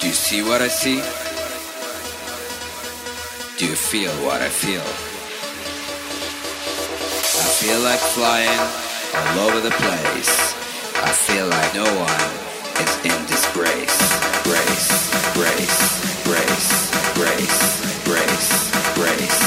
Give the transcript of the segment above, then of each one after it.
Do you see what I see? Do you feel what I feel? I feel like flying all over the place. I feel like no one is in disgrace. Grace, grace, grace, grace, grace, grace,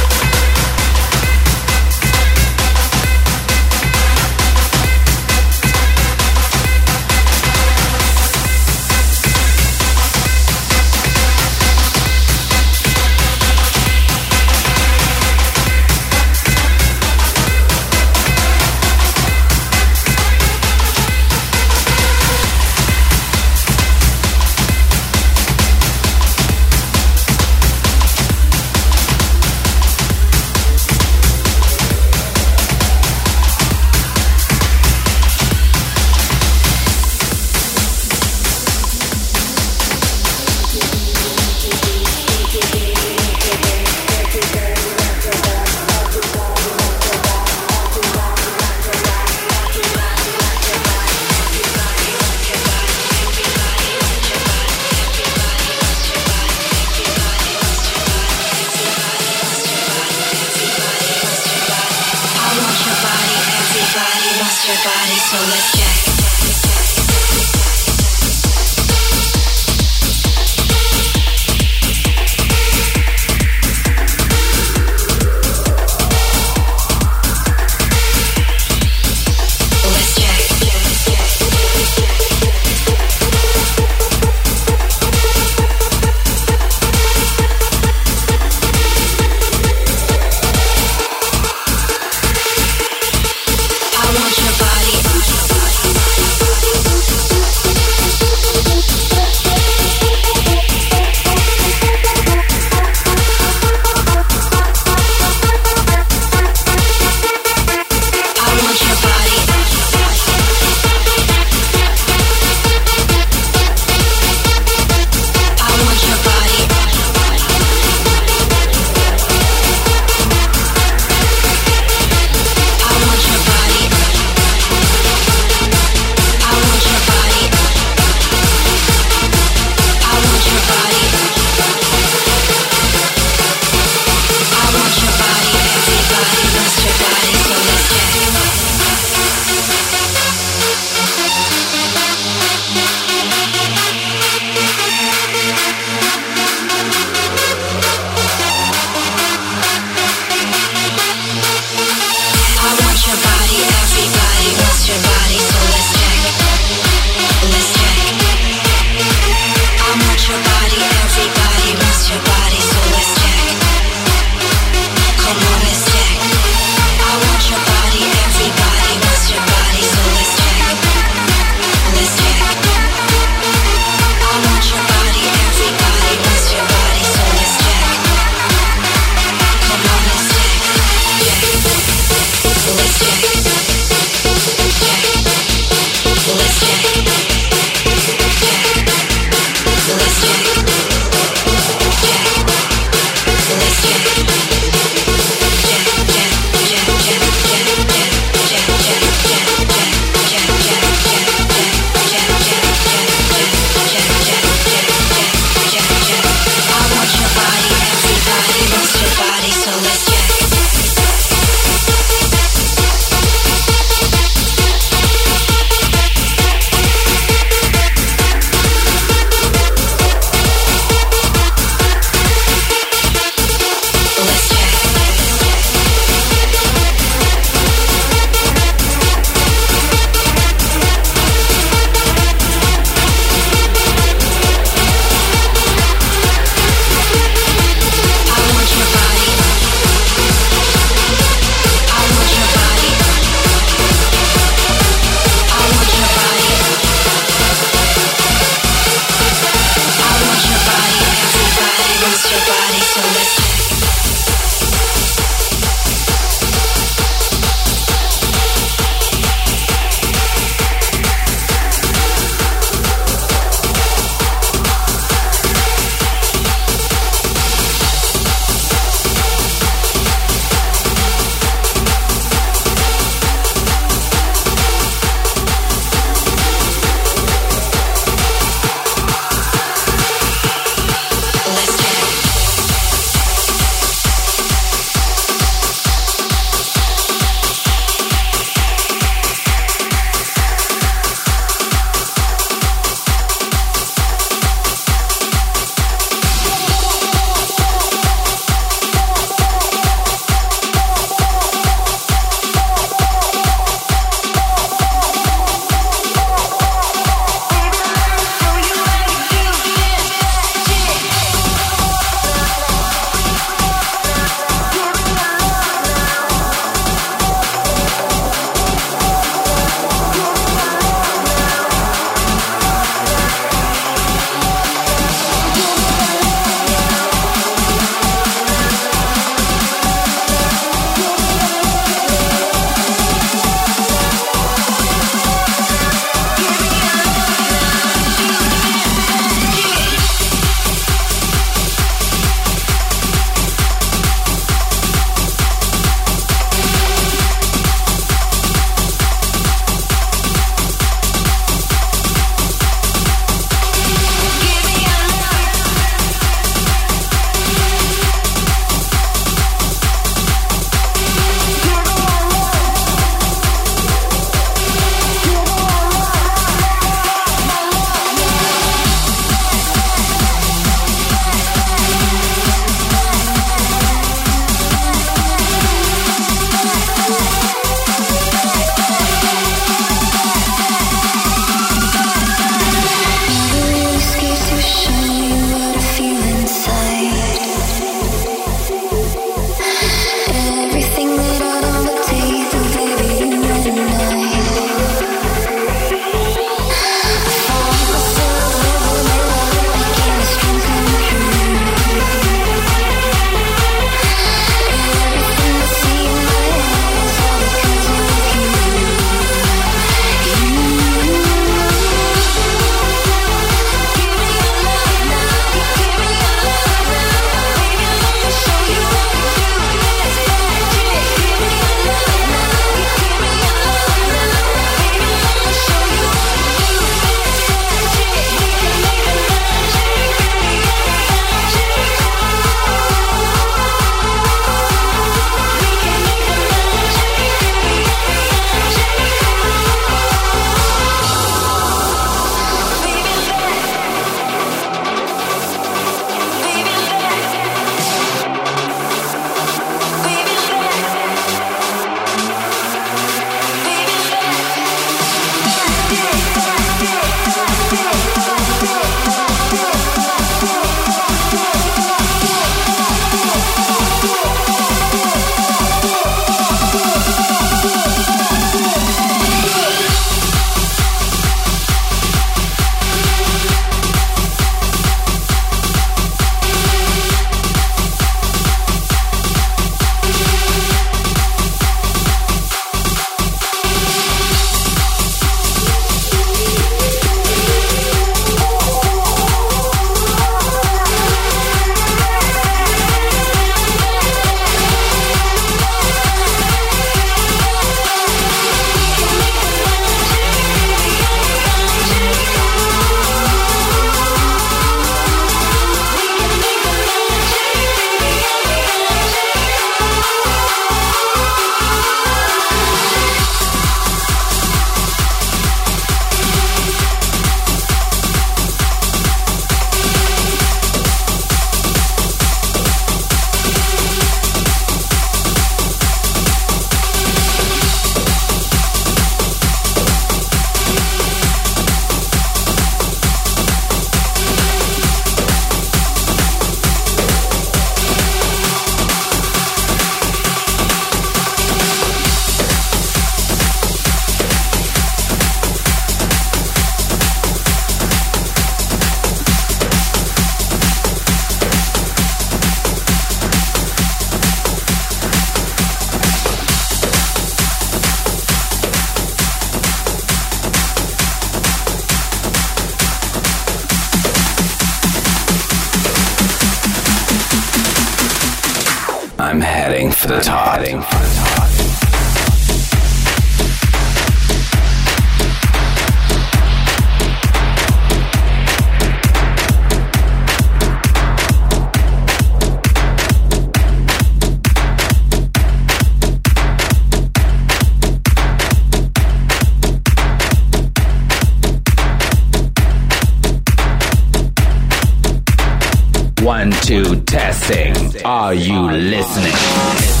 two, testing. Are you listening?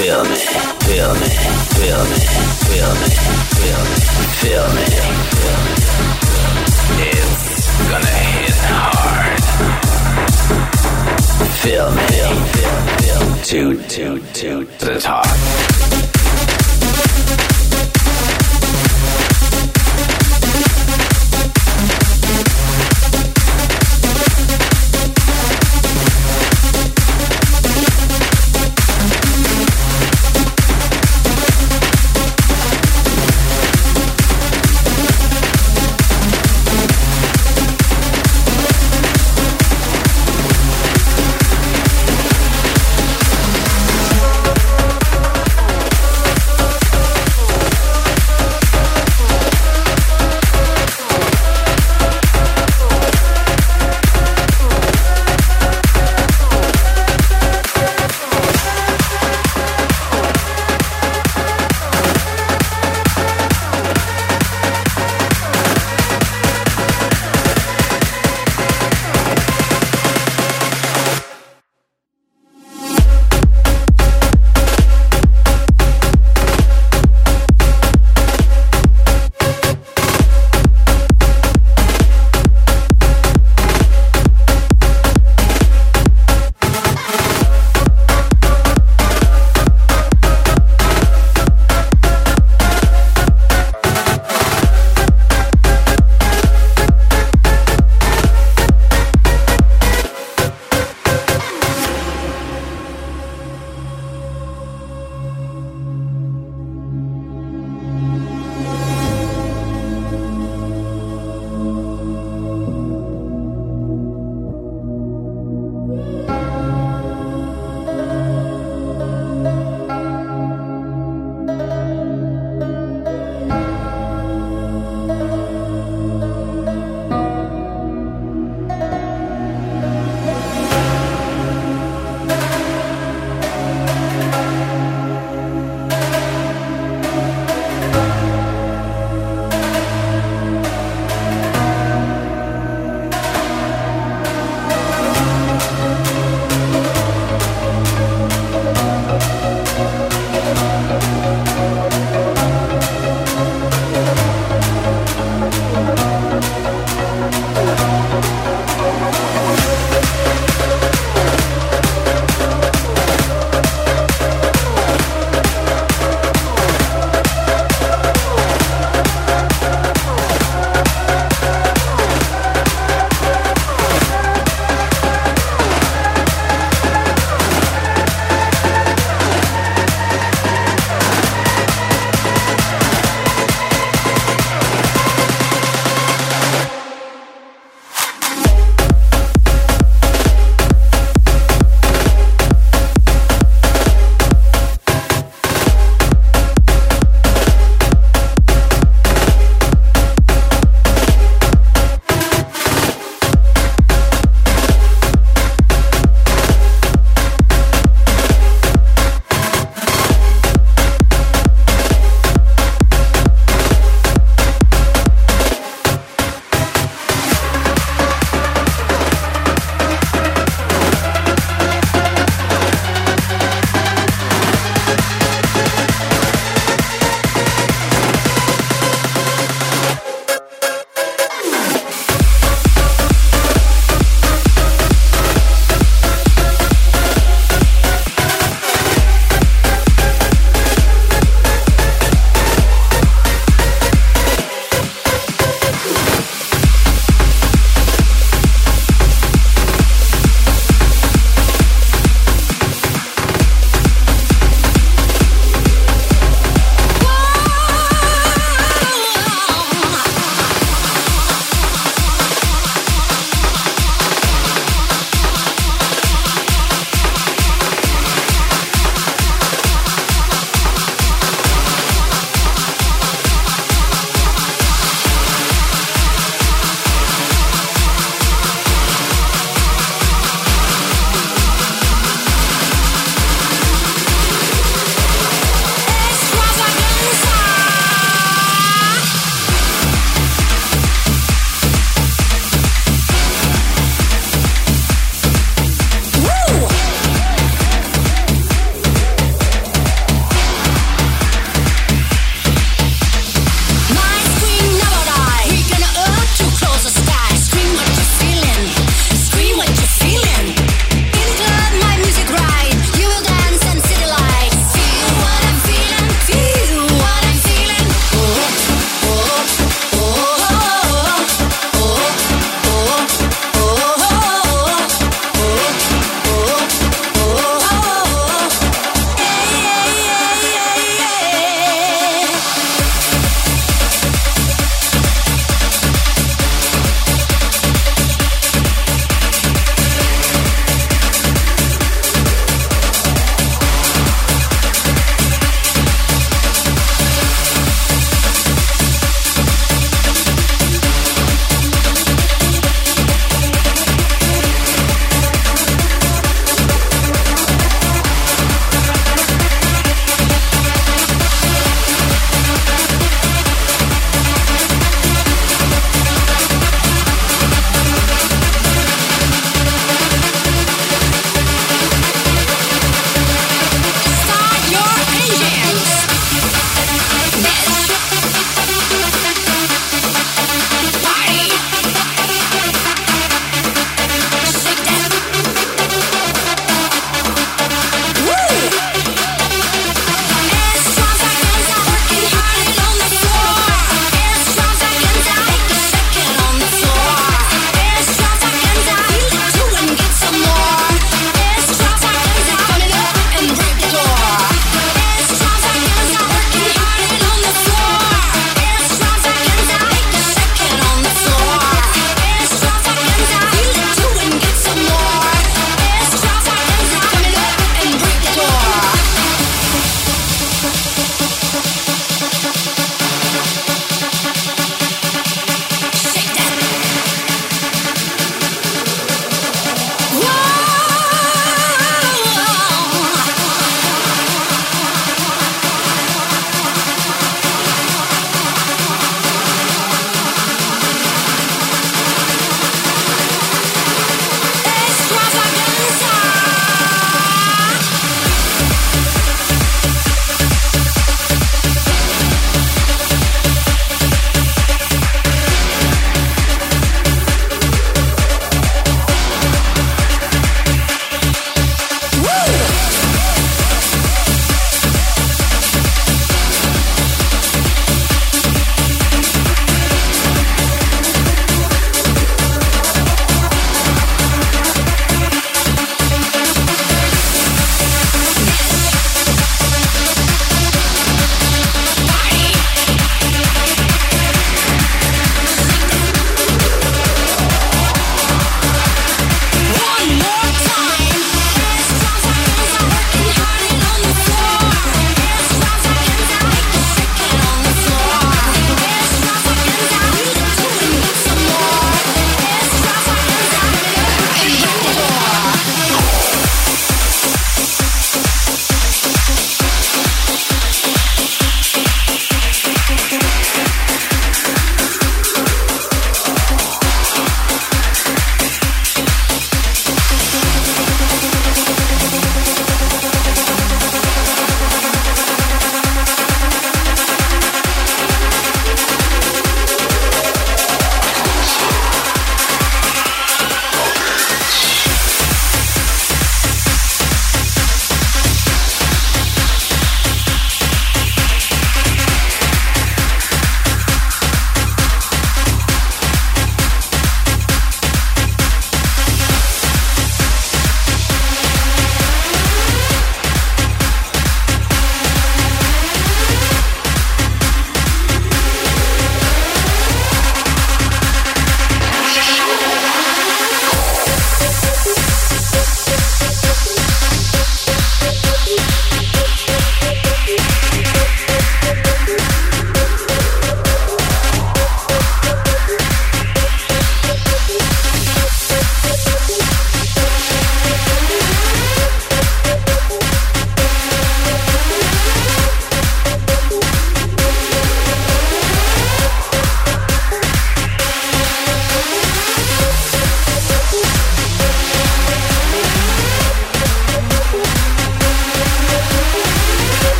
Feel me, feel me, feel me, feel me, feel me, feel me, feel me. It's gonna hit hard. Feel me, feel, feel, to, to, to, to the top.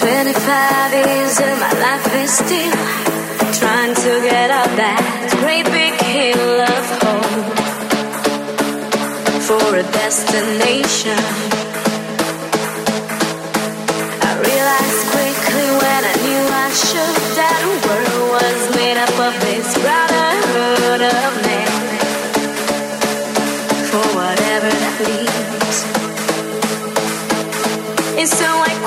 25 years of my life is still trying to get up that great big hill of hope for a destination. I realized quickly when I knew I should that the world was made up of this brotherhood of men for whatever that leads. And so I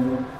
selfish, be